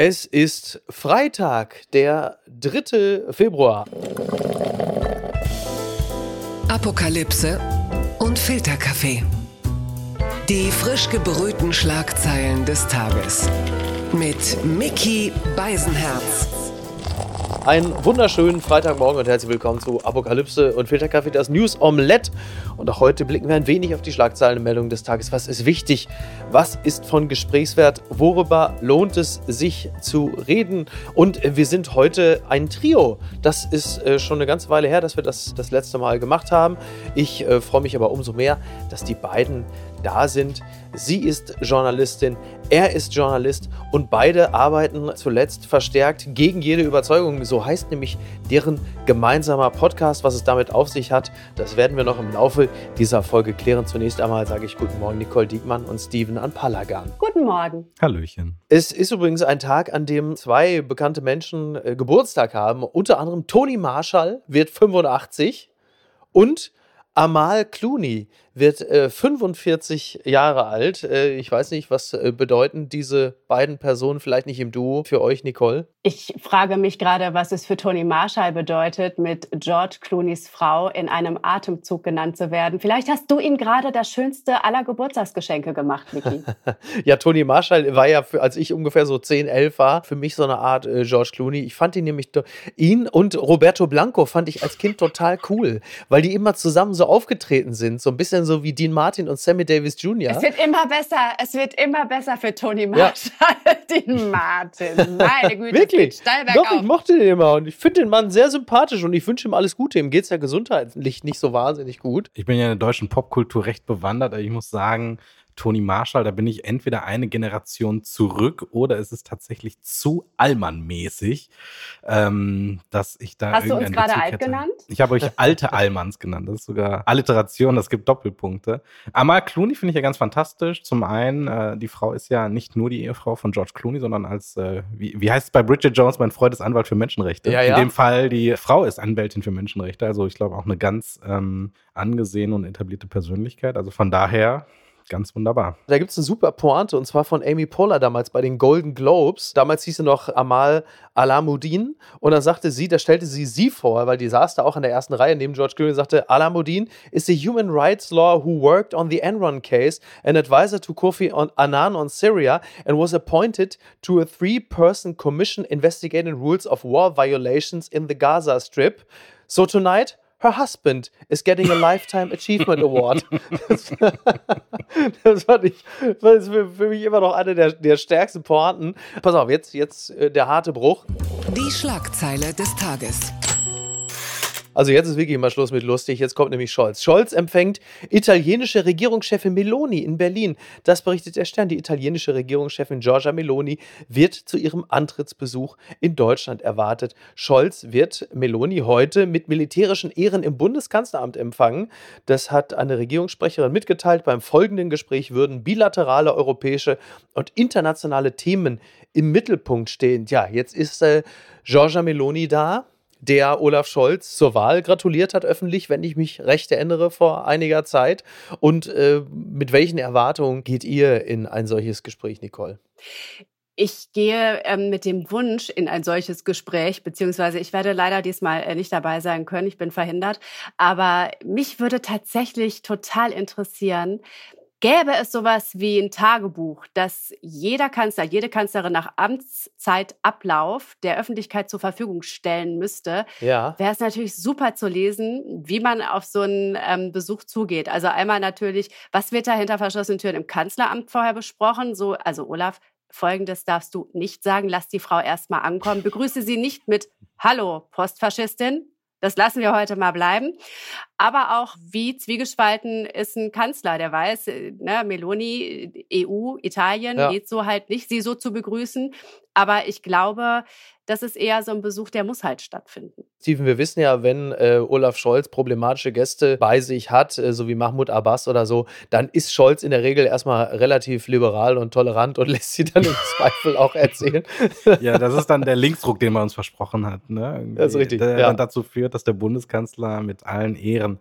Es ist Freitag, der 3. Februar. Apokalypse und Filterkaffee. Die frisch gebrühten Schlagzeilen des Tages. Mit Mickey Beisenherz. Einen wunderschönen Freitagmorgen und herzlich willkommen zu Apokalypse und Filterkaffee, das News Omelette. Und auch heute blicken wir ein wenig auf die Schlagzeilenmeldungen des Tages. Was ist wichtig? Was ist von Gesprächswert? Worüber lohnt es sich zu reden? Und wir sind heute ein Trio. Das ist äh, schon eine ganze Weile her, dass wir das das letzte Mal gemacht haben. Ich äh, freue mich aber umso mehr, dass die beiden da sind. Sie ist Journalistin, er ist Journalist und beide arbeiten zuletzt verstärkt gegen jede Überzeugung. So heißt nämlich deren gemeinsamer Podcast. Was es damit auf sich hat, das werden wir noch im Laufe dieser Folge klären. Zunächst einmal sage ich Guten Morgen, Nicole Diekmann und Steven Anpalagan. Guten Morgen. Hallöchen. Es ist übrigens ein Tag, an dem zwei bekannte Menschen äh, Geburtstag haben. Unter anderem Toni Marshall wird 85 und Amal Clooney wird äh, 45 Jahre alt. Äh, ich weiß nicht, was äh, bedeuten diese beiden Personen vielleicht nicht im Duo für euch, Nicole? Ich frage mich gerade, was es für Tony Marshall bedeutet, mit George Clooneys Frau in einem Atemzug genannt zu werden. Vielleicht hast du ihm gerade das schönste aller Geburtstagsgeschenke gemacht, Vicky. ja, Tony Marshall war ja, für, als ich ungefähr so 10, 11 war, für mich so eine Art äh, George Clooney. Ich fand ihn nämlich, ihn und Roberto Blanco fand ich als Kind total cool, weil die immer zusammen so aufgetreten sind, so ein bisschen so wie Dean Martin und Sammy Davis Jr. Es wird immer besser, es wird immer besser für Tony Marshall, ja. Dean Martin. Meine Güte, Wirklich? Doch, ich mochte den immer und ich finde den Mann sehr sympathisch und ich wünsche ihm alles Gute. Ihm geht es ja gesundheitlich nicht so wahnsinnig gut. Ich bin ja in der deutschen Popkultur recht bewandert, aber ich muss sagen, Tony Marshall, da bin ich entweder eine Generation zurück oder es ist tatsächlich zu Allmann-mäßig, ähm, dass ich da. Hast du uns gerade alt hätte. genannt? Ich habe euch alte Allmanns genannt. Das ist sogar Alliteration, das gibt Doppelpunkte. Amal Clooney finde ich ja ganz fantastisch. Zum einen, äh, die Frau ist ja nicht nur die Ehefrau von George Clooney, sondern als, äh, wie, wie heißt es bei Bridget Jones, mein Freund ist Anwalt für Menschenrechte. Ja, ja. In dem Fall, die Frau ist Anwältin für Menschenrechte. Also ich glaube auch eine ganz ähm, angesehene und etablierte Persönlichkeit. Also von daher Ganz wunderbar. Da gibt es eine super Pointe und zwar von Amy Poehler damals bei den Golden Globes. Damals hieß sie noch Amal Alamuddin und dann sagte sie, da stellte sie sie vor, weil die saß da auch in der ersten Reihe neben George Clooney und sagte, Alamuddin is a human rights law who worked on the Enron case, an advisor to Kofi Annan on Syria and was appointed to a three-person commission investigating rules of war violations in the Gaza Strip. So tonight, her husband is getting a Lifetime Achievement Award. Das, fand ich das ist für, mich immer noch eine der, der stärksten Pointen. Pass auf, jetzt, jetzt äh, der harte Bruch. Die Schlagzeile des Tages. Also jetzt ist wirklich mal Schluss mit lustig. Jetzt kommt nämlich Scholz. Scholz empfängt italienische Regierungschefin Meloni in Berlin. Das berichtet der Stern. Die italienische Regierungschefin Giorgia Meloni wird zu ihrem Antrittsbesuch in Deutschland erwartet. Scholz wird Meloni heute mit militärischen Ehren im Bundeskanzleramt empfangen. Das hat eine Regierungssprecherin mitgeteilt. Beim folgenden Gespräch würden bilaterale europäische und internationale Themen im Mittelpunkt stehen. Ja, jetzt ist äh, Giorgia Meloni da der Olaf Scholz zur Wahl gratuliert hat öffentlich, wenn ich mich recht erinnere, vor einiger Zeit. Und äh, mit welchen Erwartungen geht ihr in ein solches Gespräch, Nicole? Ich gehe ähm, mit dem Wunsch in ein solches Gespräch, beziehungsweise ich werde leider diesmal äh, nicht dabei sein können, ich bin verhindert. Aber mich würde tatsächlich total interessieren, Gäbe es sowas wie ein Tagebuch, das jeder Kanzler, jede Kanzlerin nach Amtszeitablauf der Öffentlichkeit zur Verfügung stellen müsste, ja. wäre es natürlich super zu lesen, wie man auf so einen ähm, Besuch zugeht. Also einmal natürlich, was wird da hinter verschlossenen Türen im Kanzleramt vorher besprochen? So, also Olaf, Folgendes darfst du nicht sagen. Lass die Frau erstmal ankommen. Begrüße sie nicht mit Hallo, Postfaschistin. Das lassen wir heute mal bleiben. Aber auch, wie zwiegespalten ist ein Kanzler, der weiß, äh, ne, Meloni, EU, Italien, ja. geht so halt nicht, sie so zu begrüßen. Aber ich glaube, das ist eher so ein Besuch, der muss halt stattfinden. Steven, wir wissen ja, wenn äh, Olaf Scholz problematische Gäste bei sich hat, äh, so wie Mahmoud Abbas oder so, dann ist Scholz in der Regel erstmal relativ liberal und tolerant und lässt sie dann im Zweifel auch erzählen. Ja, das ist dann der Linksdruck, den man uns versprochen hat. Ne? Das ist richtig. Der ja. dann dazu führt, dass der Bundeskanzler mit allen Ehren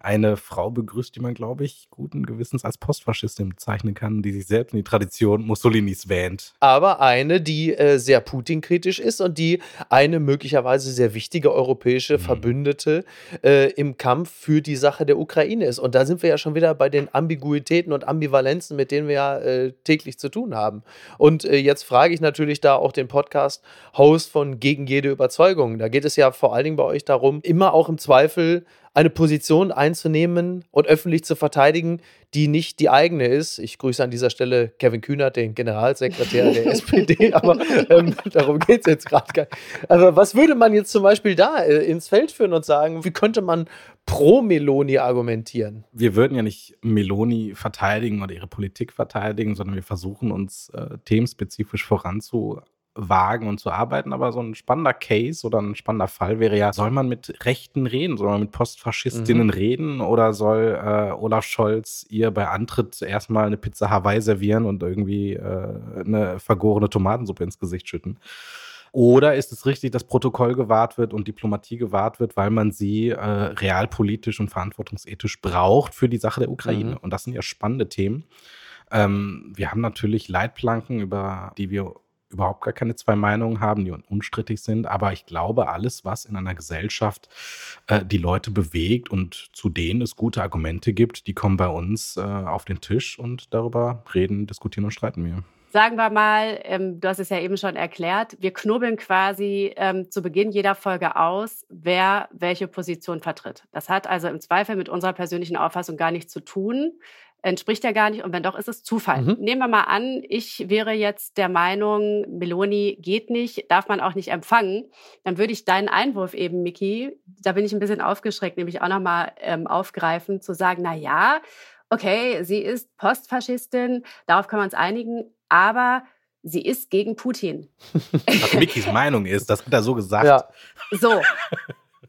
eine Frau begrüßt, die man, glaube ich, guten Gewissens als Postfaschistin bezeichnen kann, die sich selbst in die Tradition Mussolinis wähnt. Aber eine, die äh, sehr Putin-kritisch ist und die eine möglicherweise sehr wichtige europäische mhm. Verbündete äh, im Kampf für die Sache der Ukraine ist. Und da sind wir ja schon wieder bei den Ambiguitäten und Ambivalenzen, mit denen wir ja äh, täglich zu tun haben. Und äh, jetzt frage ich natürlich da auch den Podcast-Host von Gegen jede Überzeugung. Da geht es ja vor allen Dingen bei euch darum, immer auch im Zweifel eine Position einzunehmen und öffentlich zu verteidigen, die nicht die eigene ist. Ich grüße an dieser Stelle Kevin Kühnert, den Generalsekretär der SPD, aber ähm, darum geht es jetzt gerade gar nicht. Aber was würde man jetzt zum Beispiel da äh, ins Feld führen und sagen, wie könnte man pro Meloni argumentieren? Wir würden ja nicht Meloni verteidigen oder ihre Politik verteidigen, sondern wir versuchen uns äh, themenspezifisch voranzu wagen und zu arbeiten, aber so ein spannender Case oder ein spannender Fall wäre ja, soll man mit Rechten reden, soll man mit Postfaschistinnen mhm. reden oder soll äh, Olaf Scholz ihr bei Antritt erstmal eine Pizza Hawaii servieren und irgendwie äh, eine vergorene Tomatensuppe ins Gesicht schütten? Oder ist es richtig, dass Protokoll gewahrt wird und Diplomatie gewahrt wird, weil man sie äh, realpolitisch und verantwortungsethisch braucht für die Sache der Ukraine? Mhm. Und das sind ja spannende Themen. Ähm, wir haben natürlich Leitplanken, über die wir überhaupt gar keine zwei Meinungen haben, die unstrittig sind. Aber ich glaube, alles, was in einer Gesellschaft äh, die Leute bewegt und zu denen es gute Argumente gibt, die kommen bei uns äh, auf den Tisch und darüber reden, diskutieren und streiten wir. Sagen wir mal, ähm, du hast es ja eben schon erklärt, wir knubbeln quasi ähm, zu Beginn jeder Folge aus, wer welche Position vertritt. Das hat also im Zweifel mit unserer persönlichen Auffassung gar nichts zu tun entspricht ja gar nicht. Und wenn doch, ist es Zufall. Mhm. Nehmen wir mal an, ich wäre jetzt der Meinung, Meloni geht nicht, darf man auch nicht empfangen. Dann würde ich deinen Einwurf eben, Miki, da bin ich ein bisschen aufgeschreckt, nämlich auch nochmal ähm, aufgreifen, zu sagen, na ja, okay, sie ist Postfaschistin, darauf können wir uns einigen, aber sie ist gegen Putin. Was Mikis Meinung ist, das hat er so gesagt. Ja. So.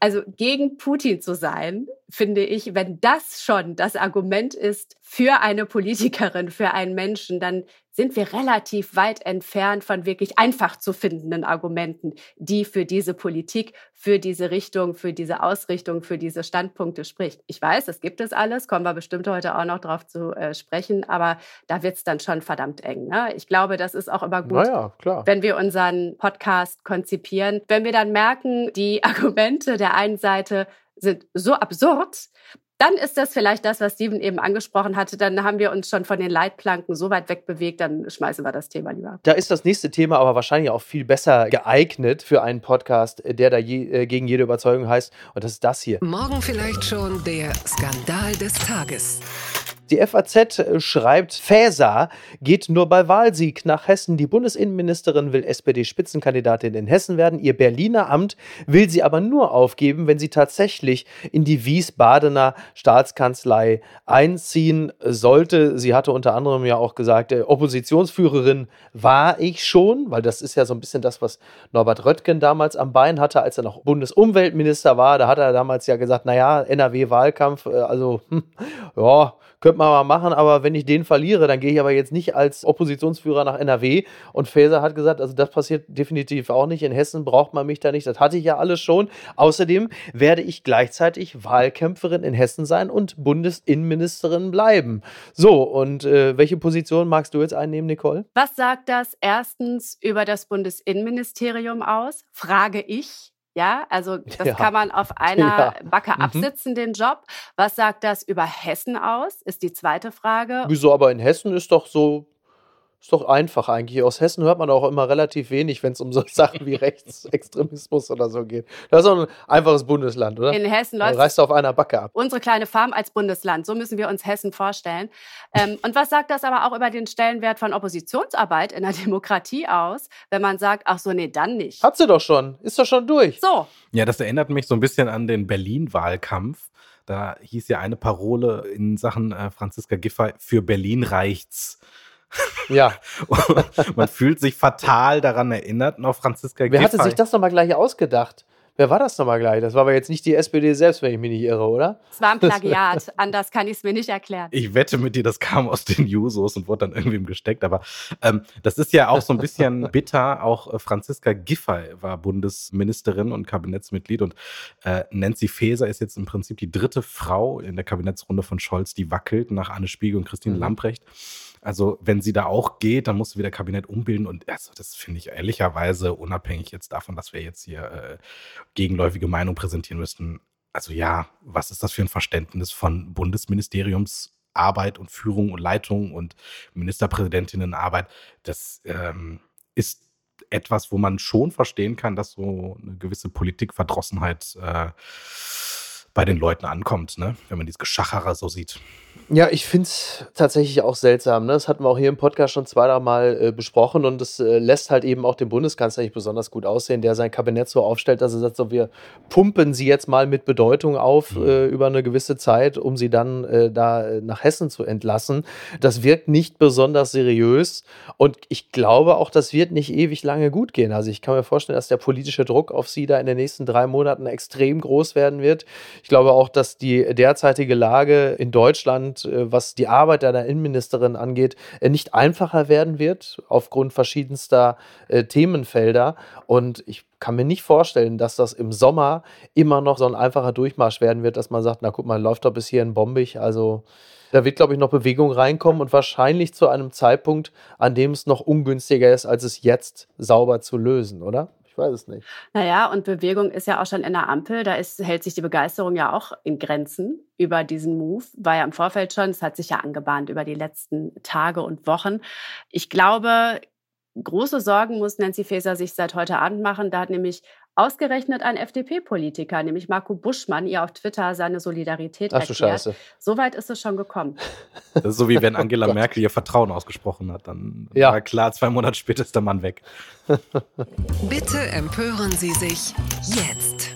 Also gegen Putin zu sein, finde ich, wenn das schon das Argument ist für eine Politikerin, für einen Menschen, dann sind wir relativ weit entfernt von wirklich einfach zu findenden Argumenten, die für diese Politik, für diese Richtung, für diese Ausrichtung, für diese Standpunkte spricht. Ich weiß, es gibt es alles, kommen wir bestimmt heute auch noch drauf zu äh, sprechen, aber da wird es dann schon verdammt eng. Ne? Ich glaube, das ist auch immer gut, ja, wenn wir unseren Podcast konzipieren. Wenn wir dann merken, die Argumente der einen Seite sind so absurd, dann ist das vielleicht das, was Steven eben angesprochen hatte. Dann haben wir uns schon von den Leitplanken so weit wegbewegt, dann schmeißen wir das Thema lieber. Da ist das nächste Thema aber wahrscheinlich auch viel besser geeignet für einen Podcast, der da je, äh, gegen jede Überzeugung heißt. Und das ist das hier. Morgen vielleicht schon der Skandal des Tages. Die FAZ äh, schreibt, Faeser geht nur bei Wahlsieg nach Hessen. Die Bundesinnenministerin will SPD-Spitzenkandidatin in Hessen werden. Ihr Berliner Amt will sie aber nur aufgeben, wenn sie tatsächlich in die Wiesbadener Staatskanzlei einziehen sollte. Sie hatte unter anderem ja auch gesagt, äh, Oppositionsführerin war ich schon, weil das ist ja so ein bisschen das, was Norbert Röttgen damals am Bein hatte, als er noch Bundesumweltminister war. Da hat er damals ja gesagt, naja, NRW-Wahlkampf, äh, also hm, ja, könnte man mal machen, aber wenn ich den verliere, dann gehe ich aber jetzt nicht als Oppositionsführer nach NRW. Und Faeser hat gesagt, also das passiert definitiv auch nicht. In Hessen braucht man mich da nicht. Das hatte ich ja alles schon. Außerdem werde ich gleichzeitig Wahlkämpferin in Hessen sein und Bundesinnenministerin bleiben. So, und äh, welche Position magst du jetzt einnehmen, Nicole? Was sagt das erstens über das Bundesinnenministerium aus? Frage ich. Ja, also das ja. kann man auf einer ja. Backe mhm. absitzen, den Job. Was sagt das über Hessen aus, ist die zweite Frage. Wieso, aber in Hessen ist doch so ist doch einfach eigentlich. Aus Hessen hört man auch immer relativ wenig, wenn es um so Sachen wie Rechtsextremismus oder so geht. Das ist doch ein einfaches Bundesland, oder? In Hessen läuft. Reißt auf einer Backe ab. Unsere kleine Farm als Bundesland. So müssen wir uns Hessen vorstellen. Ähm, und was sagt das aber auch über den Stellenwert von Oppositionsarbeit in der Demokratie aus, wenn man sagt, ach so, nee, dann nicht? Hat sie doch schon. Ist doch schon durch. So. Ja, das erinnert mich so ein bisschen an den Berlin-Wahlkampf. Da hieß ja eine Parole in Sachen äh, Franziska Giffey, für Berlin reicht's. Ja. man fühlt sich fatal daran erinnert, noch Franziska Wer Giffey. hatte sich das nochmal gleich ausgedacht? Wer war das nochmal gleich? Das war aber jetzt nicht die SPD selbst, wenn ich mich nicht irre, oder? Es war ein Plagiat. Anders kann ich es mir nicht erklären. Ich wette mit dir, das kam aus den Jusos und wurde dann irgendwem gesteckt. Aber ähm, das ist ja auch so ein bisschen bitter. Auch äh, Franziska Giffey war Bundesministerin und Kabinettsmitglied. Und äh, Nancy Faeser ist jetzt im Prinzip die dritte Frau in der Kabinettsrunde von Scholz, die wackelt nach Anne Spiegel und Christine mhm. Lamprecht. Also, wenn sie da auch geht, dann musst du wieder Kabinett umbilden. Und also, das finde ich ehrlicherweise, unabhängig jetzt davon, dass wir jetzt hier äh, gegenläufige Meinung präsentieren müssten. Also ja, was ist das für ein Verständnis von Bundesministeriumsarbeit und Führung und Leitung und Ministerpräsidentinnenarbeit? Das ähm, ist etwas, wo man schon verstehen kann, dass so eine gewisse Politikverdrossenheit äh, bei den Leuten ankommt, ne? wenn man dieses Geschachere so sieht. Ja, ich finde es tatsächlich auch seltsam. Ne? Das hatten wir auch hier im Podcast schon zwei, drei Mal äh, besprochen und das äh, lässt halt eben auch den Bundeskanzler nicht besonders gut aussehen, der sein Kabinett so aufstellt, dass er sagt, so, wir pumpen sie jetzt mal mit Bedeutung auf mhm. äh, über eine gewisse Zeit, um sie dann äh, da äh, nach Hessen zu entlassen. Das wirkt nicht besonders seriös und ich glaube auch, das wird nicht ewig lange gut gehen. Also ich kann mir vorstellen, dass der politische Druck auf sie da in den nächsten drei Monaten extrem groß werden wird. Ich glaube auch, dass die derzeitige Lage in Deutschland äh, was die Arbeit einer Innenministerin angeht, äh, nicht einfacher werden wird, aufgrund verschiedenster äh, Themenfelder. Und ich kann mir nicht vorstellen, dass das im Sommer immer noch so ein einfacher Durchmarsch werden wird, dass man sagt, na guck mal, läuft doch bis hierhin bombig. Also da wird, glaube ich, noch Bewegung reinkommen und wahrscheinlich zu einem Zeitpunkt, an dem es noch ungünstiger ist, als es jetzt sauber zu lösen, oder? Ich weiß es nicht. Naja, und Bewegung ist ja auch schon in der Ampel. Da ist, hält sich die Begeisterung ja auch in Grenzen über diesen Move. War ja im Vorfeld schon. Es hat sich ja angebahnt über die letzten Tage und Wochen. Ich glaube, große Sorgen muss Nancy Faeser sich seit heute Abend machen. Da hat nämlich ausgerechnet ein FDP-Politiker, nämlich Marco Buschmann, ihr auf Twitter seine Solidarität Ach, erklärt. Scheiße. So weit ist es schon gekommen. Das ist so wie wenn Angela oh Merkel ihr Vertrauen ausgesprochen hat. Dann ja. war klar, zwei Monate später ist der Mann weg. Bitte empören Sie sich jetzt.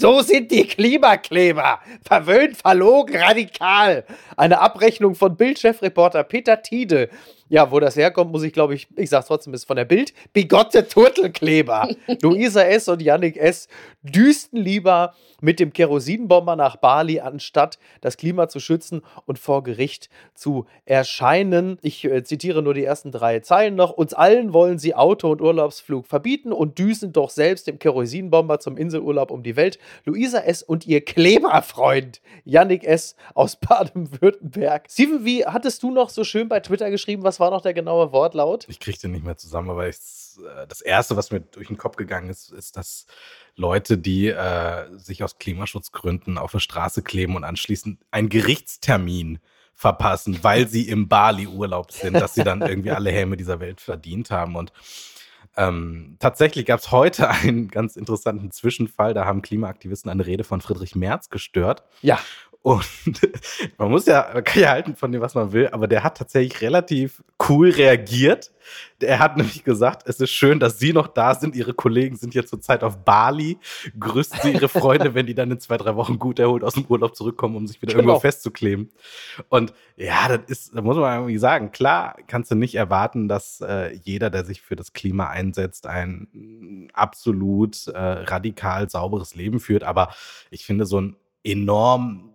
So sind die Klimakleber. Verwöhnt, verlogen, radikal. Eine Abrechnung von Bildchefreporter Peter Tiede ja, wo das herkommt, muss ich, glaube ich, ich sag's trotzdem, ist von der Bild. Bigotte Turtelkleber. Luisa S. und Yannick S. düsten lieber mit dem Kerosinbomber nach Bali, anstatt das Klima zu schützen und vor Gericht zu erscheinen. Ich äh, zitiere nur die ersten drei Zeilen noch. Uns allen wollen sie Auto- und Urlaubsflug verbieten und düsen doch selbst dem Kerosinbomber zum Inselurlaub um die Welt. Luisa S. und ihr Kleberfreund Yannick S. aus Baden-Württemberg. Steven, wie hattest du noch so schön bei Twitter geschrieben, was war noch der genaue Wortlaut? Ich kriege den nicht mehr zusammen, aber ich, äh, das Erste, was mir durch den Kopf gegangen ist, ist, dass Leute, die äh, sich aus Klimaschutzgründen auf der Straße kleben und anschließend einen Gerichtstermin verpassen, weil sie im Bali-Urlaub sind, dass sie dann irgendwie alle Häme dieser Welt verdient haben. Und ähm, tatsächlich gab es heute einen ganz interessanten Zwischenfall. Da haben Klimaaktivisten eine Rede von Friedrich Merz gestört. Ja. Und man muss ja, man kann ja halten von dem, was man will, aber der hat tatsächlich relativ cool reagiert. Er hat nämlich gesagt, es ist schön, dass Sie noch da sind. Ihre Kollegen sind jetzt zurzeit auf Bali. Grüßen Sie Ihre Freunde, wenn die dann in zwei, drei Wochen gut erholt aus dem Urlaub zurückkommen, um sich wieder genau. irgendwo festzukleben. Und ja, das ist, da muss man irgendwie sagen, klar kannst du nicht erwarten, dass äh, jeder, der sich für das Klima einsetzt, ein absolut äh, radikal sauberes Leben führt. Aber ich finde so ein enorm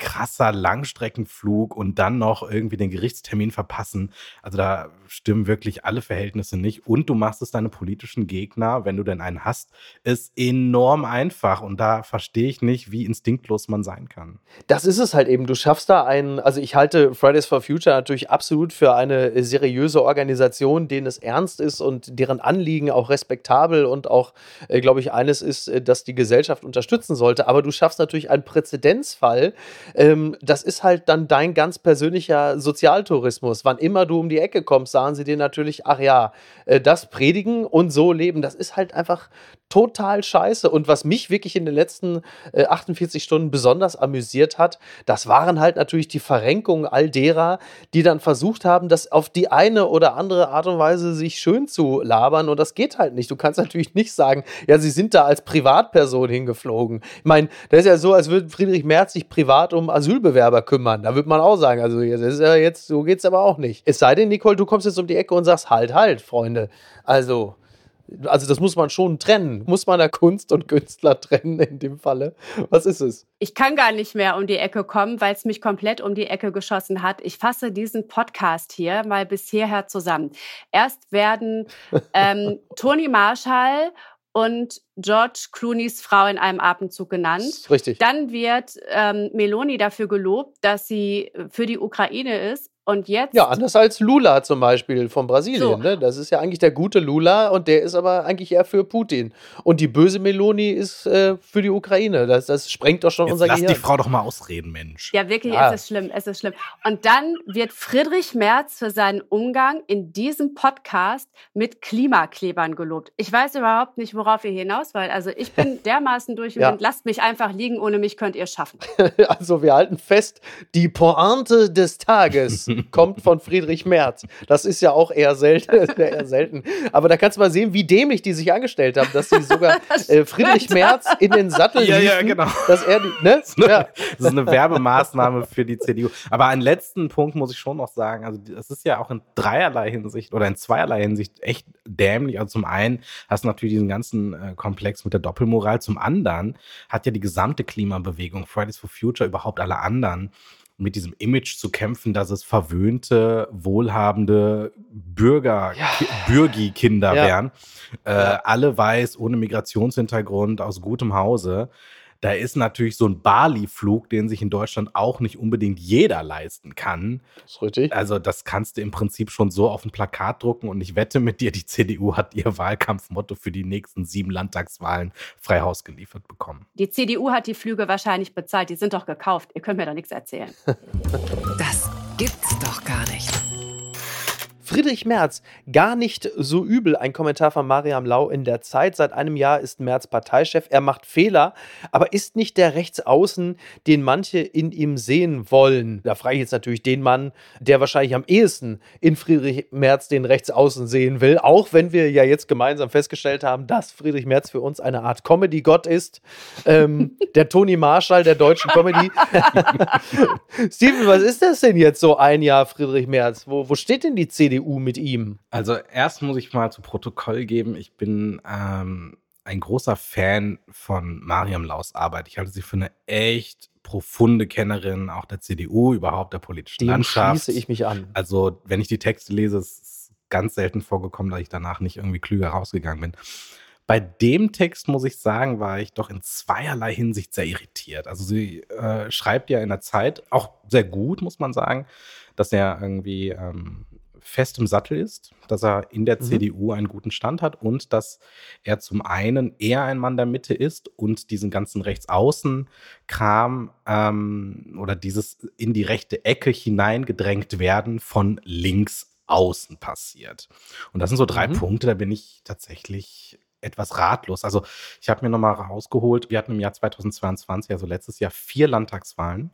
krasser Langstreckenflug und dann noch irgendwie den Gerichtstermin verpassen. Also da stimmen wirklich alle Verhältnisse nicht. Und du machst es deine politischen Gegner, wenn du denn einen hast, ist enorm einfach. Und da verstehe ich nicht, wie instinktlos man sein kann. Das ist es halt eben. Du schaffst da einen, also ich halte Fridays for Future natürlich absolut für eine seriöse Organisation, denen es ernst ist und deren Anliegen auch respektabel und auch, äh, glaube ich, eines ist, äh, dass die Gesellschaft unterstützen sollte. Aber du schaffst natürlich einen Präzedenzfall, ähm, das ist halt dann dein ganz persönlicher Sozialtourismus. Wann immer du um die Ecke kommst, sagen sie dir natürlich, ach ja, äh, das predigen und so leben, das ist halt einfach total scheiße. Und was mich wirklich in den letzten äh, 48 Stunden besonders amüsiert hat, das waren halt natürlich die Verrenkungen all derer, die dann versucht haben, das auf die eine oder andere Art und Weise sich schön zu labern. Und das geht halt nicht. Du kannst natürlich nicht sagen, ja, sie sind da als Privatperson hingeflogen. Ich meine, das ist ja so, als würde Friedrich Merz sich privat um Asylbewerber kümmern. Da würde man auch sagen, also das ist ja jetzt, so geht's aber auch nicht. Es sei denn, Nicole, du kommst jetzt um die Ecke und sagst, halt, halt, Freunde. Also, Also das muss man schon trennen. Muss man da Kunst und Künstler trennen in dem Falle? Was ist es? Ich kann gar nicht mehr um die Ecke kommen, weil es mich komplett um die Ecke geschossen hat. Ich fasse diesen Podcast hier mal bis hierher zusammen. Erst werden ähm, Toni Marshall und George Clooneys Frau in einem Atemzug genannt. Richtig. Dann wird ähm, Meloni dafür gelobt, dass sie für die Ukraine ist. Und jetzt. Ja, anders als Lula zum Beispiel von Brasilien. So. Ne? Das ist ja eigentlich der gute Lula und der ist aber eigentlich eher für Putin. Und die böse Meloni ist äh, für die Ukraine. Das, das sprengt doch schon jetzt unser lass Gehirn. die Frau doch mal ausreden, Mensch. Ja, wirklich, ja. es ist schlimm, es ist schlimm. Und dann wird Friedrich Merz für seinen Umgang in diesem Podcast mit Klimaklebern gelobt. Ich weiß überhaupt nicht, worauf ihr hinaus wollt. Also ich bin dermaßen durch und ja. lasst mich einfach liegen. Ohne mich könnt ihr schaffen. also wir halten fest, die Pointe des Tages kommt von Friedrich Merz. Das ist ja auch eher selten, eher selten. Aber da kannst du mal sehen, wie dämlich die sich angestellt haben, dass sie sogar äh, Friedrich Merz in den Sattel ja, liefen, ja, genau. dass er, ne? Das ist, eine, ja. das ist eine Werbemaßnahme für die CDU. Aber einen letzten Punkt muss ich schon noch sagen. Also das ist ja auch in dreierlei Hinsicht oder in zweierlei Hinsicht echt dämlich. Also zum einen hast du natürlich diesen ganzen äh, Komplex mit der Doppelmoral. Zum anderen hat ja die gesamte Klimabewegung, Fridays for Future, überhaupt alle anderen mit diesem Image zu kämpfen, dass es verwöhnte, wohlhabende Bürger, ja. Bürgi-Kinder ja. wären. Äh. Alle weiß, ohne Migrationshintergrund, aus gutem Hause da ist natürlich so ein Bali-Flug, den sich in Deutschland auch nicht unbedingt jeder leisten kann. Das ist richtig. Also das kannst du im Prinzip schon so auf ein Plakat drucken und ich wette mit dir, die CDU hat ihr Wahlkampfmotto für die nächsten sieben Landtagswahlen frei Haus geliefert bekommen. Die CDU hat die Flüge wahrscheinlich bezahlt, die sind doch gekauft. Ihr könnt mir doch nichts erzählen. Das gibt's doch gar nicht. Friedrich Merz, gar nicht so übel. Ein Kommentar von Mariam Lau in der Zeit. Seit einem Jahr ist Merz Parteichef. Er macht Fehler, aber ist nicht der Rechtsaußen, den manche in ihm sehen wollen. Da frage ich jetzt natürlich den Mann, der wahrscheinlich am ehesten in Friedrich Merz den Rechtsaußen sehen will. Auch wenn wir ja jetzt gemeinsam festgestellt haben, dass Friedrich Merz für uns eine Art Comedy-Gott ist. Ähm, der Toni Marshall der deutschen Comedy. Steven, was ist das denn jetzt so ein Jahr Friedrich Merz? Wo, wo steht denn die CDU? CDU mit ihm? Also erst muss ich mal zu Protokoll geben, ich bin ähm, ein großer Fan von Mariam Laus Arbeit. Ich halte sie für eine echt profunde Kennerin auch der CDU, überhaupt der politischen Dem Landschaft. schließe ich mich an. Also wenn ich die Texte lese, ist es ganz selten vorgekommen, dass ich danach nicht irgendwie klüger rausgegangen bin. Bei dem Text, muss ich sagen, war ich doch in zweierlei Hinsicht sehr irritiert. Also sie äh, schreibt ja in der Zeit auch sehr gut, muss man sagen, dass er irgendwie ähm, fest im Sattel ist, dass er in der mhm. CDU einen guten Stand hat und dass er zum einen eher ein Mann der Mitte ist und diesen ganzen Rechtsaußen-Kram ähm, oder dieses in die rechte Ecke hineingedrängt werden von links außen passiert. Und das sind so drei mhm. Punkte, da bin ich tatsächlich etwas ratlos. Also ich habe mir nochmal rausgeholt, wir hatten im Jahr 2022, also letztes Jahr, vier Landtagswahlen.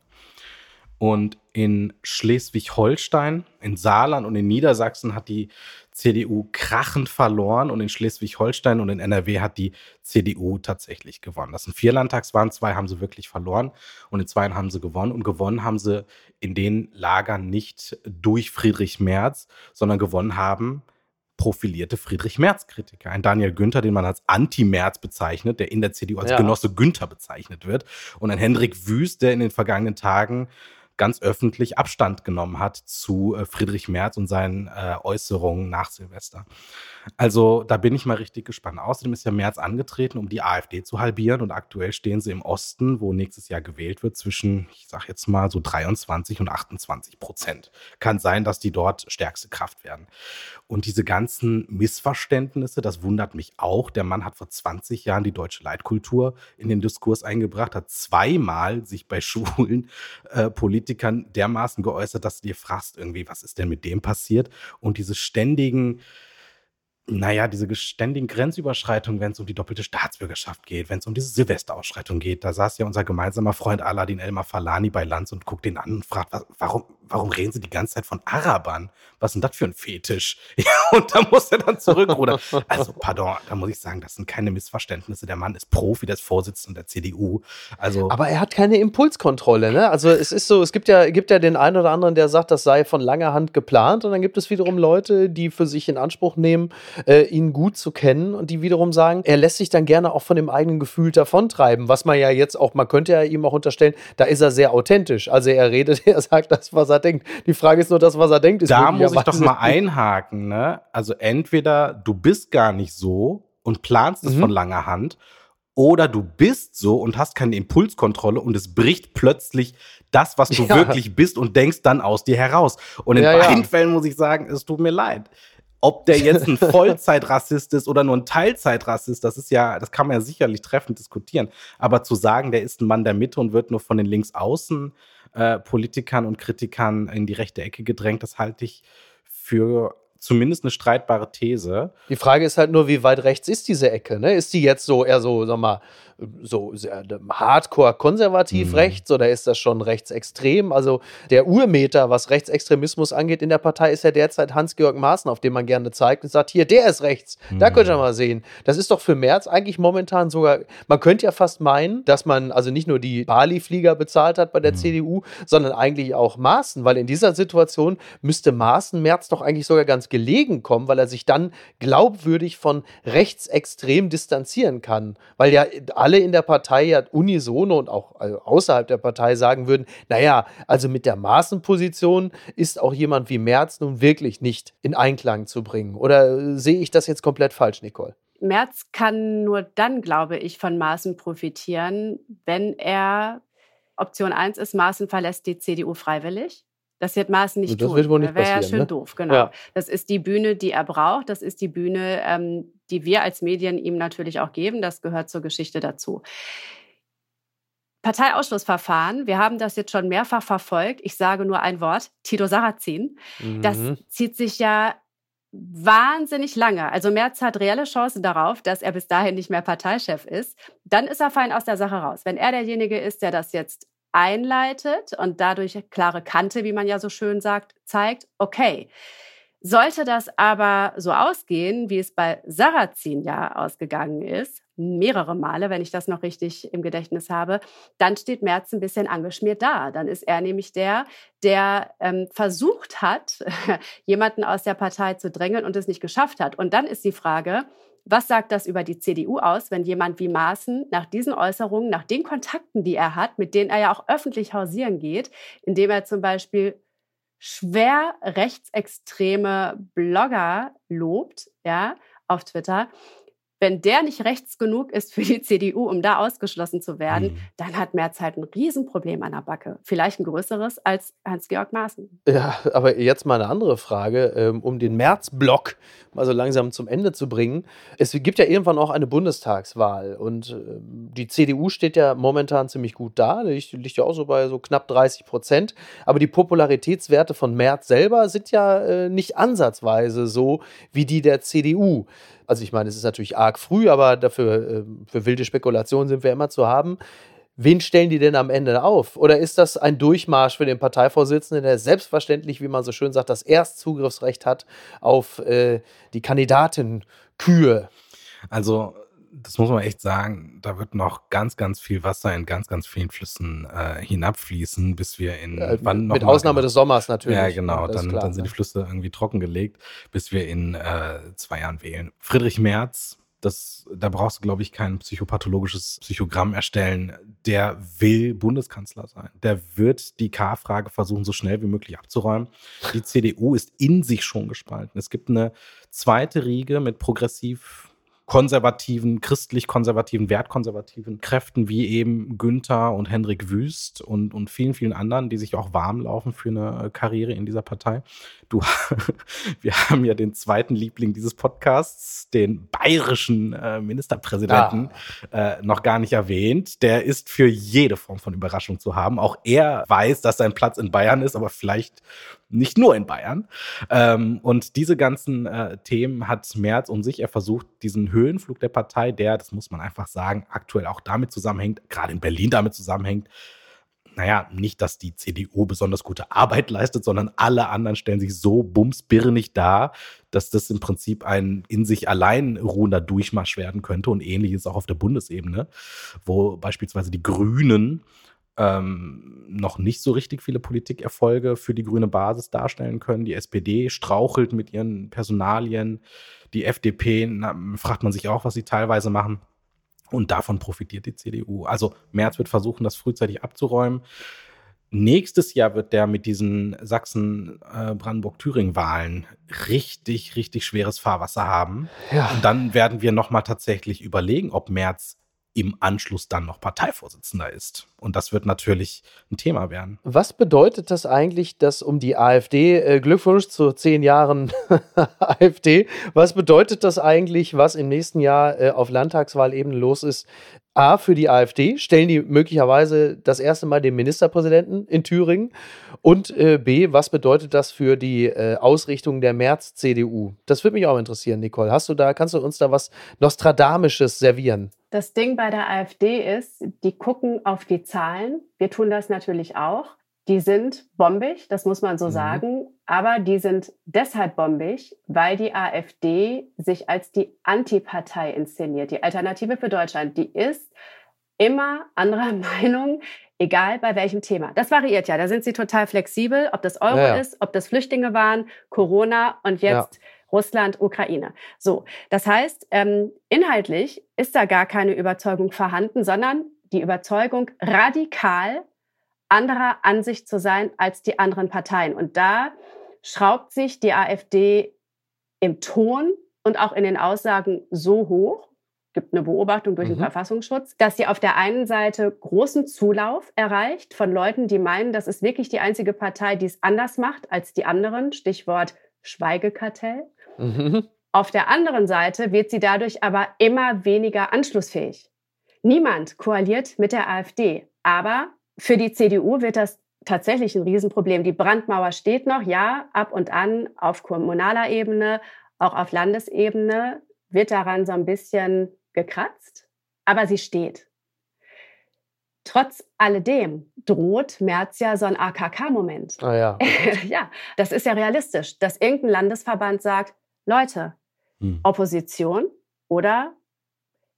Und in Schleswig-Holstein, in Saarland und in Niedersachsen hat die CDU krachend verloren und in Schleswig-Holstein und in NRW hat die CDU tatsächlich gewonnen. Das sind vier Landtagswahlen, zwei haben sie wirklich verloren und in zwei haben sie gewonnen. Und gewonnen haben sie in den Lagern nicht durch Friedrich Merz, sondern gewonnen haben profilierte Friedrich-Merz-Kritiker. Ein Daniel Günther, den man als Anti-Merz bezeichnet, der in der CDU als ja. Genosse Günther bezeichnet wird. Und ein Hendrik Wüst, der in den vergangenen Tagen ganz öffentlich Abstand genommen hat zu äh, Friedrich Merz und seinen äh, Äußerungen nach Silvester. Also da bin ich mal richtig gespannt. Außerdem ist ja Merz angetreten, um die AfD zu halbieren und aktuell stehen sie im Osten, wo nächstes Jahr gewählt wird, zwischen, ich sag jetzt mal so 23 und 28 Prozent. Kann sein, dass die dort stärkste Kraft werden. Und diese ganzen Missverständnisse, das wundert mich auch. Der Mann hat vor 20 Jahren die deutsche Leitkultur in den Diskurs eingebracht, hat zweimal sich bei Schulen äh, Politikern dermaßen geäußert, dass du dir fragst irgendwie, was ist denn mit dem passiert? Und diese ständigen naja, diese ständigen Grenzüberschreitungen, wenn es um die doppelte Staatsbürgerschaft geht, wenn es um diese Silvesterausschreitung geht, da saß ja unser gemeinsamer Freund Aladin Elmar Falani bei Lanz und guckt ihn an und fragt, was, warum, warum reden sie die ganze Zeit von Arabern? Was ist denn das für ein Fetisch? Ja, und da muss er dann zurückrudern. Also, pardon, da muss ich sagen, das sind keine Missverständnisse. Der Mann ist Profi, der ist Vorsitzender der CDU. Also, Aber er hat keine Impulskontrolle, ne? Also es ist so, es gibt ja, gibt ja den einen oder anderen, der sagt, das sei von langer Hand geplant. Und dann gibt es wiederum Leute, die für sich in Anspruch nehmen, äh, ihn gut zu kennen und die wiederum sagen, er lässt sich dann gerne auch von dem eigenen Gefühl davontreiben. Was man ja jetzt auch, man könnte ja ihm auch unterstellen, da ist er sehr authentisch. Also er redet, er sagt das, was er denkt. Die Frage ist nur, das, was er denkt, ist da muss ich doch mal einhaken, ne? Also entweder du bist gar nicht so und planst es Mhm. von langer Hand, oder du bist so und hast keine Impulskontrolle und es bricht plötzlich das, was du Ja. wirklich bist und denkst dann aus dir heraus. Und in Ja, ja. beiden Fällen muss ich sagen, es tut mir leid. Ob der jetzt ein Vollzeitrassist ist oder nur ein Teilzeitrassist, das ist ja, das kann man ja sicherlich treffend diskutieren. Aber zu sagen, der ist ein Mann der Mitte und wird nur von den Linksaußen äh, Politikern und Kritikern in die rechte Ecke gedrängt, das halte ich für zumindest eine streitbare These. Die Frage ist halt nur, wie weit rechts ist diese Ecke? Ne? Ist die jetzt so eher so, sag mal, so sehr hardcore konservativ Mhm. rechts oder ist das schon rechtsextrem? Also der Urmeter, was Rechtsextremismus angeht in der Partei, ist ja derzeit Hans-Georg Maaßen, auf den man gerne zeigt und sagt, hier, der ist rechts. Da Mhm. könnt ihr mal sehen. Das ist doch für Merz eigentlich momentan sogar, man könnte ja fast meinen, dass man also nicht nur die Bali-Flieger bezahlt hat bei der Mhm. CDU, sondern eigentlich auch Maaßen, weil in dieser Situation müsste Maaßen Merz doch eigentlich sogar ganz gelegen kommen, weil er sich dann glaubwürdig von rechtsextrem distanzieren kann. Weil ja alle in der Partei ja unisono und auch also außerhalb der Partei sagen würden, naja, also mit der Maaßen-Position ist auch jemand wie Merz nun wirklich nicht in Einklang zu bringen. Oder äh, sehe ich das jetzt komplett falsch, Nicole? Merz kann nur dann, glaube ich, von Maaßen profitieren, wenn er Option 1 ist, Maaßen verlässt die CDU freiwillig. Das wird Maaßen nicht Das tun. wird wohl nicht Wäre ja passieren, schön ne? doof, genau. Ja. Das ist die Bühne, die er braucht. Das ist die Bühne, ähm, die wir als Medien ihm natürlich auch geben. Das gehört zur Geschichte dazu. Parteiausschlussverfahren, wir haben das jetzt schon mehrfach verfolgt. Ich sage nur ein Wort, Tito Sarrazin. Das Mhm. zieht sich ja wahnsinnig lange. Also Merz hat reelle Chancen darauf, dass er bis dahin nicht mehr Parteichef ist. Dann ist er fein aus der Sache raus. Wenn er derjenige ist, der das jetzt einleitet und dadurch klare Kante, wie man ja so schön sagt, zeigt, okay. Sollte das aber so ausgehen, wie es bei Sarrazin ja ausgegangen ist, mehrere Male, wenn ich das noch richtig im Gedächtnis habe, dann steht Merz ein bisschen angeschmiert da. Dann ist er nämlich der, der ähm, versucht hat, jemanden aus der Partei zu drängen und es nicht geschafft hat. Und dann ist die Frage, was sagt das über die CDU aus, wenn jemand wie Maaßen nach diesen Äußerungen, nach den Kontakten, die er hat, mit denen er ja auch öffentlich hausieren geht, indem er zum Beispiel schwer rechtsextreme Blogger lobt, ja, auf Twitter, wenn der nicht rechts genug ist für die CDU, um da ausgeschlossen zu werden, Mhm. dann hat Merz halt ein Riesenproblem an der Backe. Vielleicht ein größeres als Hans-Georg Maaßen. Ja, aber jetzt mal eine andere Frage, ähm, um den Märzblock mal so langsam zum Ende zu bringen. Es gibt ja irgendwann auch eine Bundestagswahl und ähm, die CDU steht ja momentan ziemlich gut da, die liegt, ja auch so bei so knapp 30 Prozent. Aber die Popularitätswerte von Merz selber sind ja äh, nicht ansatzweise so wie die der CDU. Also ich meine, es ist natürlich arg früh, aber dafür ähm, für wilde Spekulationen sind wir immer zu haben. Wen stellen die denn am Ende auf? Oder ist das ein Durchmarsch für den Parteivorsitzenden, der selbstverständlich, wie man so schön sagt, das Erstzugriffsrecht hat auf äh, die Kandidatenkühe? Also, das muss man echt sagen, da wird noch ganz, ganz viel Wasser in ganz, ganz vielen Flüssen äh, hinabfließen, bis wir in Äh, wann noch mit Ausnahme genau- des Sommers natürlich. Ja, genau. Dann, klar, dann sind die ne? Flüsse irgendwie trockengelegt, bis wir in äh, zwei Jahren wählen. Friedrich Merz, das, da brauchst du, glaube ich, kein psychopathologisches Psychogramm erstellen. Der will Bundeskanzler sein. Der wird die K-Frage versuchen, so schnell wie möglich abzuräumen. Die CDU ist in sich schon gespalten. Es gibt eine zweite Riege mit progressiv konservativen, christlich-konservativen, wertkonservativen Kräften wie eben Günther und Hendrik Wüst und, und vielen, vielen anderen, die sich auch warm laufen für eine Karriere in dieser Partei. Du, wir haben ja den zweiten Liebling dieses Podcasts, den bayerischen äh, Ministerpräsidenten, äh, noch gar nicht erwähnt. Der ist für jede Form von Überraschung zu haben. Auch er weiß, dass sein Platz in Bayern ist, aber vielleicht nicht nur in Bayern. Ähm, und diese ganzen äh, Themen hat Merz um sich. Er versucht, diesen Höhenflug der Partei, der, das muss man einfach sagen, aktuell auch damit zusammenhängt, gerade in Berlin damit zusammenhängt, naja, nicht, dass die CDU besonders gute Arbeit leistet, sondern alle anderen stellen sich so bumsbirnig dar, dass das im Prinzip ein in sich allein ruhender Durchmarsch werden könnte und ähnliches auch auf der Bundesebene, wo beispielsweise die Grünen ähm, noch nicht so richtig viele Politikerfolge für die grüne Basis darstellen können. Die SPD strauchelt mit ihren Personalien. Die FDP, na, fragt man sich auch, was sie teilweise machen. Und davon profitiert die CDU. Also Merz wird versuchen, das frühzeitig abzuräumen. Nächstes Jahr wird der mit diesen Sachsen-Brandenburg-Thüringen-Wahlen richtig, richtig schweres Fahrwasser haben. Ja. Und dann werden wir nochmal tatsächlich überlegen, ob Merz im Anschluss dann noch Parteivorsitzender ist. Und das wird natürlich ein Thema werden. Was bedeutet das eigentlich, dass um die AfD, äh, Glückwunsch zu zehn Jahren AfD, was bedeutet das eigentlich, was im nächsten Jahr äh, auf Landtagswahlebene los ist? A, für die AfD, stellen die möglicherweise das erste Mal den Ministerpräsidenten in Thüringen? Und äh, B, was bedeutet das für die äh, Ausrichtung der März-CDU? Das würde mich auch interessieren, Nicole. Hast du da, kannst du uns da was Nostradamisches servieren? Das Ding bei der AfD ist, die gucken auf die Zahlen. Wir tun das natürlich auch. Die sind bombig, das muss man so mhm. sagen. Aber die sind deshalb bombig, weil die AfD sich als die Antipartei inszeniert. Die Alternative für Deutschland, die ist immer anderer Meinung, egal bei welchem Thema. Das variiert ja. Da sind sie total flexibel, ob das Euro ja, ist, ob das Flüchtlinge waren, Corona und jetzt ja. Russland, Ukraine. So, das heißt, ähm, inhaltlich ist da gar keine Überzeugung vorhanden, sondern die Überzeugung, radikal anderer Ansicht zu sein als die anderen Parteien. Und da schraubt sich die AfD im Ton und auch in den Aussagen so hoch, gibt eine Beobachtung durch den mhm. Verfassungsschutz, dass sie auf der einen Seite großen Zulauf erreicht von Leuten, die meinen, das ist wirklich die einzige Partei, die es anders macht als die anderen. Stichwort Schweigekartell. Mhm. Auf der anderen Seite wird sie dadurch aber immer weniger anschlussfähig. Niemand koaliert mit der AfD, aber für die CDU wird das tatsächlich ein Riesenproblem. Die Brandmauer steht noch, ja, ab und an auf kommunaler Ebene, auch auf Landesebene wird daran so ein bisschen gekratzt, aber sie steht. Trotz alledem droht Merz ja so ein AKK-Moment. Ah ja. ja, das ist ja realistisch, dass irgendein Landesverband sagt, Leute, hm. Opposition oder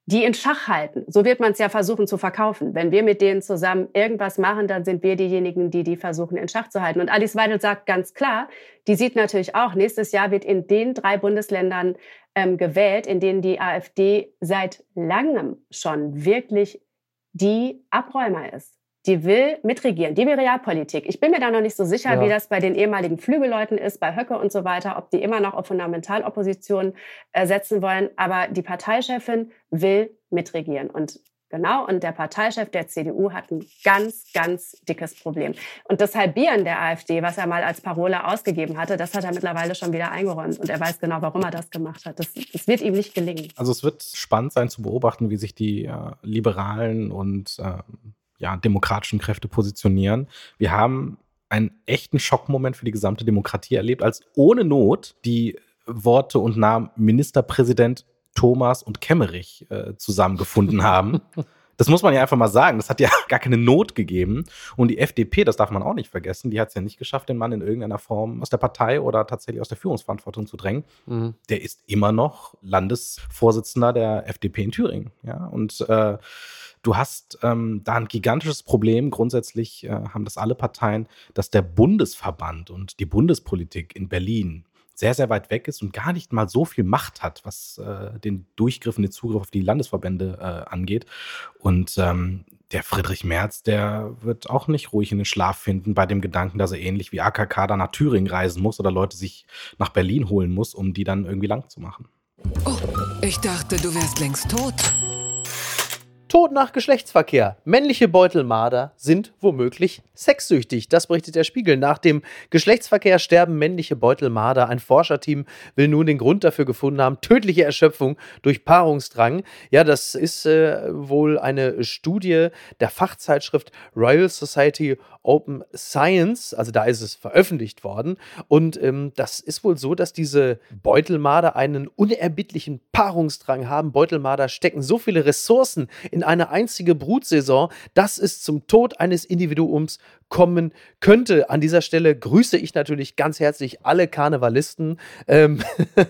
die in Schach halten. So wird man es ja versuchen zu verkaufen. Wenn wir mit denen zusammen irgendwas machen, dann sind wir diejenigen, die die versuchen in Schach zu halten. Und Alice Weidel sagt ganz klar, die sieht natürlich auch, nächstes Jahr wird in den drei Bundesländern ähm, gewählt, in denen die AfD seit langem schon wirklich die Abräumer ist die will mitregieren, die will Realpolitik. Ich bin mir da noch nicht so sicher, ja. wie das bei den ehemaligen Flügelleuten ist, bei Höcke und so weiter, ob die immer noch auf Fundamentalopposition äh, setzen wollen. Aber die Parteichefin will mitregieren. Und genau, und der Parteichef der CDU hat ein ganz, ganz dickes Problem. Und das Halbieren der AfD, was er mal als Parole ausgegeben hatte, das hat er mittlerweile schon wieder eingeräumt. Und er weiß genau, warum er das gemacht hat. Das, das wird ihm nicht gelingen. Also es wird spannend sein zu beobachten, wie sich die äh, Liberalen und äh, ja, demokratischen Kräfte positionieren. Wir haben einen echten Schockmoment für die gesamte Demokratie erlebt, als ohne Not die Worte und Namen Ministerpräsident Thomas und Kemmerich äh, zusammengefunden haben. Das muss man ja einfach mal sagen. Das hat ja gar keine Not gegeben. Und die FDP, das darf man auch nicht vergessen, die hat es ja nicht geschafft, den Mann in irgendeiner Form aus der Partei oder tatsächlich aus der Führungsverantwortung zu drängen. Mhm. Der ist immer noch Landesvorsitzender der FDP in Thüringen. Ja, und äh, Du hast ähm, da ein gigantisches Problem. Grundsätzlich äh, haben das alle Parteien, dass der Bundesverband und die Bundespolitik in Berlin sehr, sehr weit weg ist und gar nicht mal so viel Macht hat, was äh, den Durchgriff und den Zugriff auf die Landesverbände äh, angeht. Und ähm, der Friedrich Merz, der wird auch nicht ruhig in den Schlaf finden bei dem Gedanken, dass er ähnlich wie AKK da nach Thüringen reisen muss oder Leute sich nach Berlin holen muss, um die dann irgendwie lang zu machen. Oh, ich dachte, du wärst längst tot. Tod nach Geschlechtsverkehr. Männliche Beutelmarder sind womöglich sexsüchtig. Das berichtet der Spiegel. Nach dem Geschlechtsverkehr sterben männliche Beutelmarder. Ein Forscherteam will nun den Grund dafür gefunden haben. Tödliche Erschöpfung durch Paarungsdrang. Ja, das ist äh, wohl eine Studie der Fachzeitschrift Royal Society Open Science. Also da ist es veröffentlicht worden. Und ähm, das ist wohl so, dass diese Beutelmarder einen unerbittlichen Paarungsdrang haben. Beutelmarder stecken so viele Ressourcen in in eine einzige Brutsaison, dass es zum Tod eines Individuums kommen könnte. An dieser Stelle grüße ich natürlich ganz herzlich alle Karnevalisten. Ähm,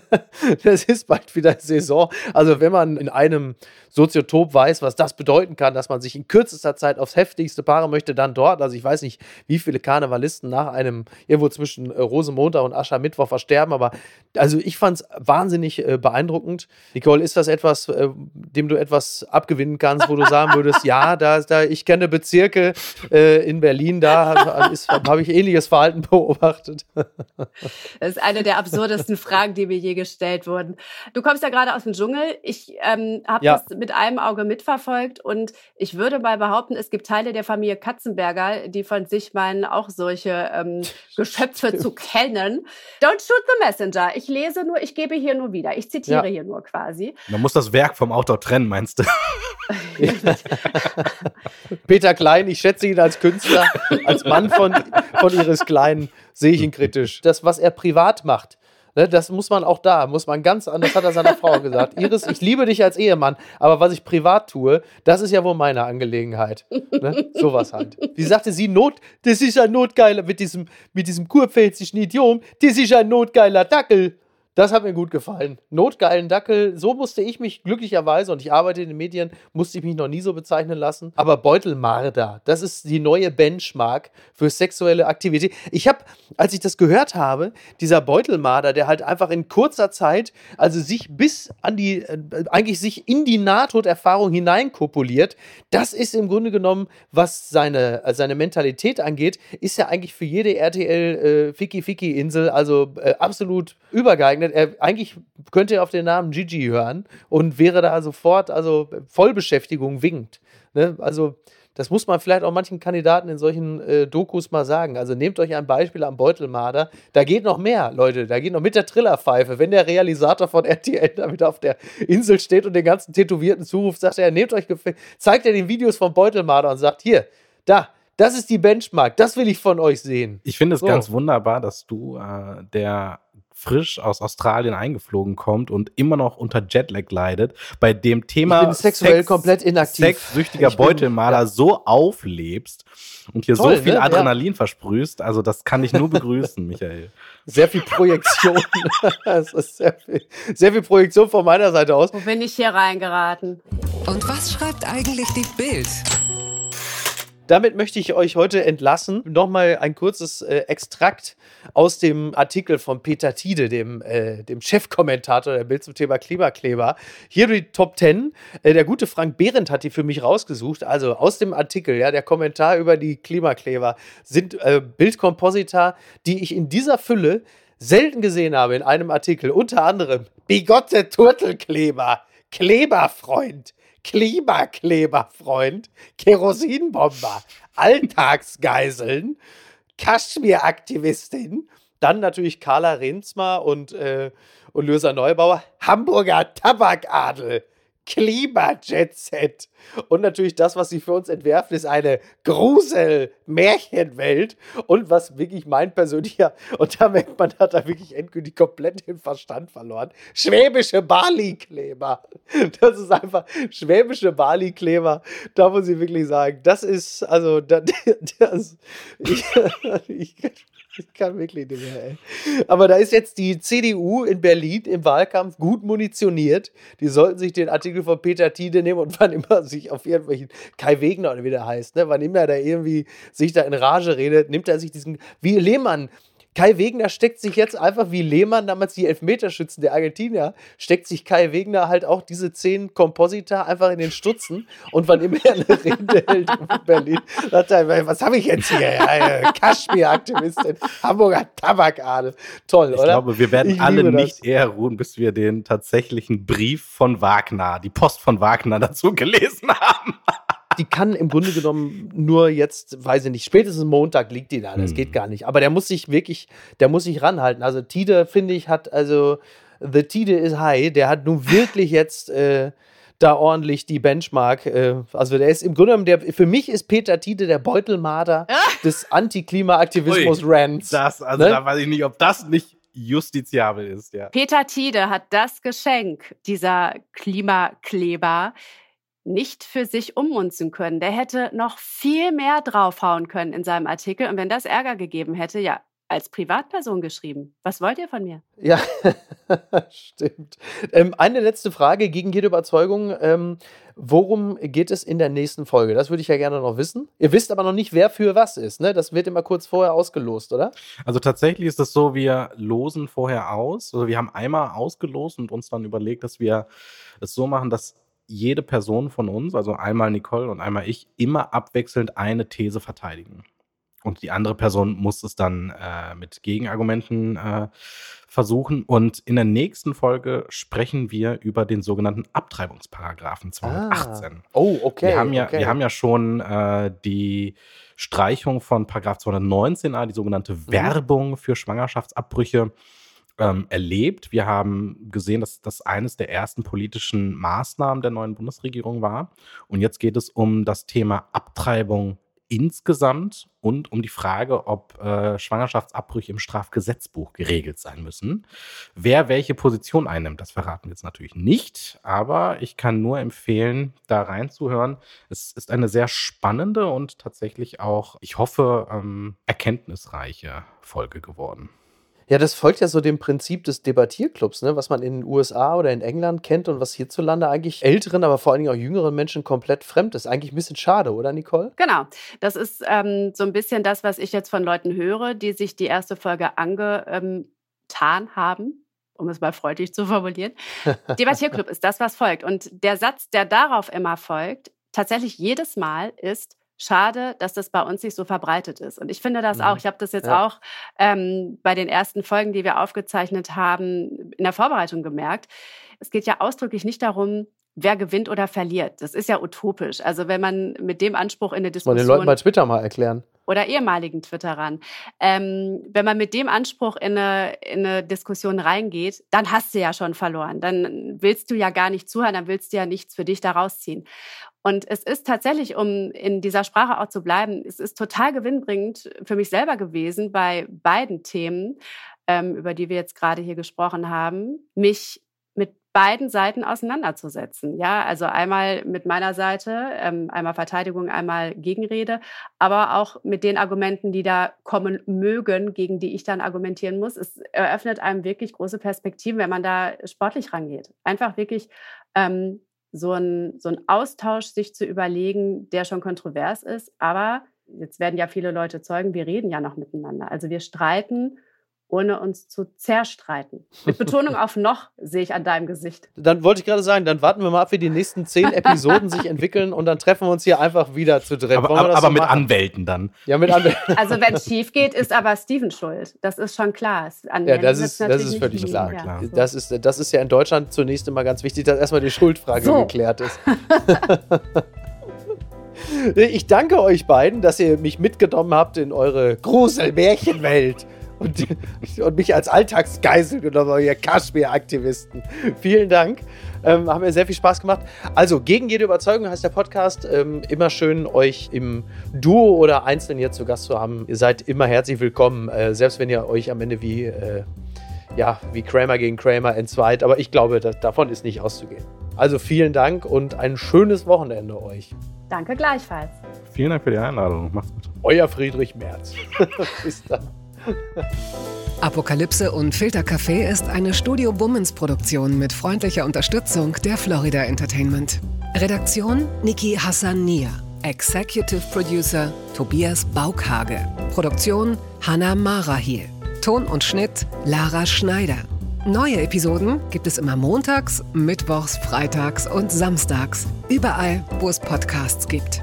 das ist bald wieder Saison. Also wenn man in einem Soziotop weiß, was das bedeuten kann, dass man sich in kürzester Zeit aufs heftigste paaren möchte, dann dort. Also ich weiß nicht, wie viele Karnevalisten nach einem irgendwo zwischen äh, Rosemontag und Aschermittwoch versterben, aber also ich fand es wahnsinnig äh, beeindruckend. Nicole, ist das etwas, äh, dem du etwas abgewinnen kannst, wo du sagen würdest, ja, da, da ich kenne Bezirke äh, in Berlin, da habe ich ähnliches Verhalten beobachtet. das ist eine der absurdesten Fragen, die mir je gestellt wurden. Du kommst ja gerade aus dem Dschungel. Ich ähm, habe ja. das mit einem Auge mitverfolgt und ich würde mal behaupten, es gibt Teile der Familie Katzenberger, die von sich meinen, auch solche ähm, Geschöpfe zu kennen. Don't shoot the messenger. Ich lese nur, ich gebe hier nur wieder. Ich zitiere ja. hier nur quasi. Man muss das Werk vom Autor trennen, meinst du? Peter Klein, ich schätze ihn als Künstler, als Mann von, von ihres Kleinen, sehe ich ihn kritisch. Das, was er privat macht, Ne, das muss man auch da, muss man ganz anders, hat er seiner Frau gesagt. Iris, ich liebe dich als Ehemann, aber was ich privat tue, das ist ja wohl meine Angelegenheit. Ne? Sowas halt. Wie sagte sie, Not, das ist ein notgeiler, mit diesem, mit diesem kurpfälzischen Idiom, das ist ein notgeiler Dackel. Das hat mir gut gefallen. Notgeilen Dackel, so musste ich mich glücklicherweise, und ich arbeite in den Medien, musste ich mich noch nie so bezeichnen lassen. Aber Beutelmarder, das ist die neue Benchmark für sexuelle Aktivität. Ich habe, als ich das gehört habe, dieser Beutelmarder, der halt einfach in kurzer Zeit, also sich bis an die, äh, eigentlich sich in die Nahtoderfahrung hineinkopuliert, das ist im Grunde genommen, was seine, äh, seine Mentalität angeht, ist ja eigentlich für jede RTL äh, also äh, absolut übergeeignet Er, eigentlich könnte er auf den Namen Gigi hören und wäre da sofort, also Vollbeschäftigung winkt. Ne? Also, das muss man vielleicht auch manchen Kandidaten in solchen äh, Dokus mal sagen. Also nehmt euch ein Beispiel am Beutelmarder. Da geht noch mehr, Leute. Da geht noch mit der Trillerpfeife. Wenn der Realisator von RTL da wieder auf der Insel steht und den ganzen Tätowierten zuruft, sagt er, nehmt euch, zeigt er den Videos vom Beutelmarder und sagt, hier, da, das ist die Benchmark, das will ich von euch sehen. Ich finde es so. ganz wunderbar, dass du äh, der frisch aus Australien eingeflogen kommt und immer noch unter Jetlag leidet, bei dem Thema ich bin sexuell Sex, komplett inaktiv. sexsüchtiger Beutelmaler ja. so auflebst und hier Toll, so viel ne? Adrenalin ja. versprühst. Also das kann ich nur begrüßen, Michael. Sehr viel Projektion. es ist sehr viel, sehr viel Projektion von meiner Seite aus. Wo bin ich hier reingeraten? Und was schreibt eigentlich die Bild? Damit möchte ich euch heute entlassen. Nochmal ein kurzes äh, Extrakt aus dem Artikel von Peter Tiede, dem, äh, dem Chefkommentator der Bild zum Thema Klimakleber. Hier die Top 10. Äh, der gute Frank Behrendt hat die für mich rausgesucht. Also aus dem Artikel, ja, der Kommentar über die Klimakleber sind äh, Bildkomposita, die ich in dieser Fülle selten gesehen habe in einem Artikel. Unter anderem Bigotte Turtelkleber, Kleberfreund. Klimakleberfreund, Kerosinbomber, Alltagsgeiseln, Kaschmir-Aktivistin, dann natürlich Carla Renzmer und, äh, und Löser Neubauer, Hamburger Tabakadel, Klima-Jet-Set. Und natürlich das, was sie für uns entwerfen, ist eine Grusel-Märchenwelt. Und was wirklich mein persönlicher, und da merkt man, hat er wirklich endgültig komplett den Verstand verloren. Schwäbische Bali-Kleber. Das ist einfach schwäbische Bali-Kleber. Da muss ich wirklich sagen, das ist, also, das, das ich, ich ich kann wirklich nicht mehr, ey. Aber da ist jetzt die CDU in Berlin im Wahlkampf gut munitioniert. Die sollten sich den Artikel von Peter Tiede nehmen und wann immer sich auf irgendwelchen Kai Wegner oder wie der heißt, ne, wann immer er da irgendwie sich da in Rage redet, nimmt er sich diesen, wie Lehmann, Kai Wegner steckt sich jetzt einfach wie Lehmann, damals die Elfmeterschützen der Argentinier, steckt sich Kai Wegner halt auch diese zehn Komposita einfach in den Stutzen und wann immer er eine Rede hält in Berlin, sagt er, was habe ich jetzt hier? Kaschmir-Aktivistin, Hamburger Tabakadel. Toll, ich oder? Ich glaube, wir werden ich alle nicht eher ruhen, bis wir den tatsächlichen Brief von Wagner, die Post von Wagner dazu gelesen haben die kann im Grunde genommen nur jetzt, weiß ich nicht, spätestens Montag liegt die da. Das hm. geht gar nicht. Aber der muss sich wirklich, der muss sich ranhalten. Also Tide, finde ich, hat, also The Tide is high. Der hat nun wirklich jetzt äh, da ordentlich die Benchmark. Äh, also der ist im Grunde genommen, der, für mich ist Peter Tide der Beutelmarder des Anti-Klima-Aktivismus-Rants. Das, also ne? da weiß ich nicht, ob das nicht justiziabel ist, ja. Peter Tide hat das Geschenk, dieser Klimakleber, nicht für sich ummunzen können. Der hätte noch viel mehr draufhauen können in seinem Artikel. Und wenn das Ärger gegeben hätte, ja, als Privatperson geschrieben. Was wollt ihr von mir? Ja, stimmt. Ähm, eine letzte Frage gegen jede Überzeugung. Ähm, worum geht es in der nächsten Folge? Das würde ich ja gerne noch wissen. Ihr wisst aber noch nicht, wer für was ist. Ne? Das wird immer kurz vorher ausgelost, oder? Also tatsächlich ist es so, wir losen vorher aus. Also wir haben einmal ausgelost und uns dann überlegt, dass wir es so machen, dass jede Person von uns, also einmal Nicole und einmal ich, immer abwechselnd eine These verteidigen. Und die andere Person muss es dann äh, mit Gegenargumenten äh, versuchen. Und in der nächsten Folge sprechen wir über den sogenannten Abtreibungsparagraphen 218. Ah. Oh, okay. Wir haben ja, okay. wir haben ja schon äh, die Streichung von Paragraph 219a, die sogenannte Mhm. Werbung für Schwangerschaftsabbrüche, ähm, erlebt. Wir haben gesehen, dass das eines der ersten politischen Maßnahmen der neuen Bundesregierung war. Und jetzt geht es um das Thema Abtreibung insgesamt und um die Frage, ob äh, Schwangerschaftsabbrüche im Strafgesetzbuch geregelt sein müssen. Wer welche Position einnimmt, das verraten wir jetzt natürlich nicht, aber ich kann nur empfehlen, da reinzuhören. Es ist eine sehr spannende und tatsächlich auch, ich hoffe, ähm, erkenntnisreiche Folge geworden. Ja, das folgt ja so dem Prinzip des Debattierclubs, ne? was man in den USA oder in England kennt und was hierzulande eigentlich älteren, aber vor allen Dingen auch jüngeren Menschen komplett fremd ist. Eigentlich ein bisschen schade, oder Nicole? Genau. Das ist ähm, so ein bisschen das, was ich jetzt von Leuten höre, die sich die erste Folge angetan haben, um es mal freundlich zu formulieren. Debattierclub ist das, was folgt. Und der Satz, der darauf immer folgt, tatsächlich jedes Mal ist, Schade, dass das bei uns nicht so verbreitet ist. Und ich finde das Mhm. auch. Ich habe das jetzt Ja. auch ähm, bei den ersten Folgen, die wir aufgezeichnet haben, in der Vorbereitung gemerkt. Es geht ja ausdrücklich nicht darum, wer gewinnt oder verliert. Das ist ja utopisch. Also wenn man mit dem Anspruch in eine Muss man den Diskussion Leuten bei Twitter mal erklären. oder ehemaligen Twitterern. Ähm, wenn man mit dem Anspruch in eine, in eine Diskussion reingeht, dann hast du ja schon verloren. Dann willst du ja gar nicht zuhören, dann willst du ja nichts für dich daraus ziehen. Und es ist tatsächlich, um in dieser Sprache auch zu bleiben, es ist total gewinnbringend für mich selber gewesen, bei beiden Themen, ähm, über die wir jetzt gerade hier gesprochen haben, mich mit beiden Seiten auseinanderzusetzen. Ja, also einmal mit meiner Seite, ähm, einmal Verteidigung, einmal Gegenrede, aber auch mit den Argumenten, die da kommen mögen, gegen die ich dann argumentieren muss. Es eröffnet einem wirklich große Perspektiven, wenn man da sportlich rangeht. Einfach wirklich ähm, so ein, so ein Austausch sich zu überlegen, der schon kontrovers ist. Aber jetzt werden ja viele Leute Zeugen, wir reden ja noch miteinander. Also wir streiten, ohne uns zu zerstreiten. Mit Betonung auf noch, sehe ich an deinem Gesicht. Dann wollte ich gerade sagen, dann warten wir mal ab, wie die nächsten zehn Episoden sich entwickeln und dann treffen wir uns hier einfach wieder zu dritt. Aber, aber, so mit machen? Anwälten dann. Ja, mit Anwälten. Also wenn es schief geht, ist aber Steven schuld. Das ist schon klar. An Ja, das ist, das ist völlig klar. Ja, klar. so. Das ist, das ist ja in Deutschland zunächst immer ganz wichtig, dass erstmal die Schuldfrage So. geklärt ist. Ich danke euch beiden, dass ihr mich mitgenommen habt in eure Grusel-Märchenwelt und, und mich als Alltagsgeisel genommen ihr Kaschmir-Aktivisten. Vielen Dank. Ähm, haben mir sehr viel Spaß gemacht. Also, gegen jede Überzeugung heißt der Podcast. Ähm, immer schön, euch im Duo oder einzeln hier zu Gast zu haben. Ihr seid immer herzlich willkommen, äh, selbst wenn ihr euch am Ende wie, äh, ja, wie Kramer gegen Kramer entzweit. Aber ich glaube, dass, davon ist nicht auszugehen. Also, vielen Dank und ein schönes Wochenende euch. Danke gleichfalls. Vielen Dank für die Einladung. Macht's gut. Euer Friedrich Merz. Bis dann. Apokalypse und Filtercafé ist eine Studio Bummens Produktion mit freundlicher Unterstützung der Florida Entertainment. Redaktion Niki Hassania. Executive Producer Tobias Baukhage. Produktion Hanna Marahiel. Ton und Schnitt Lara Schneider. Neue Episoden gibt es immer montags, mittwochs, freitags und samstags. Überall, wo es Podcasts gibt.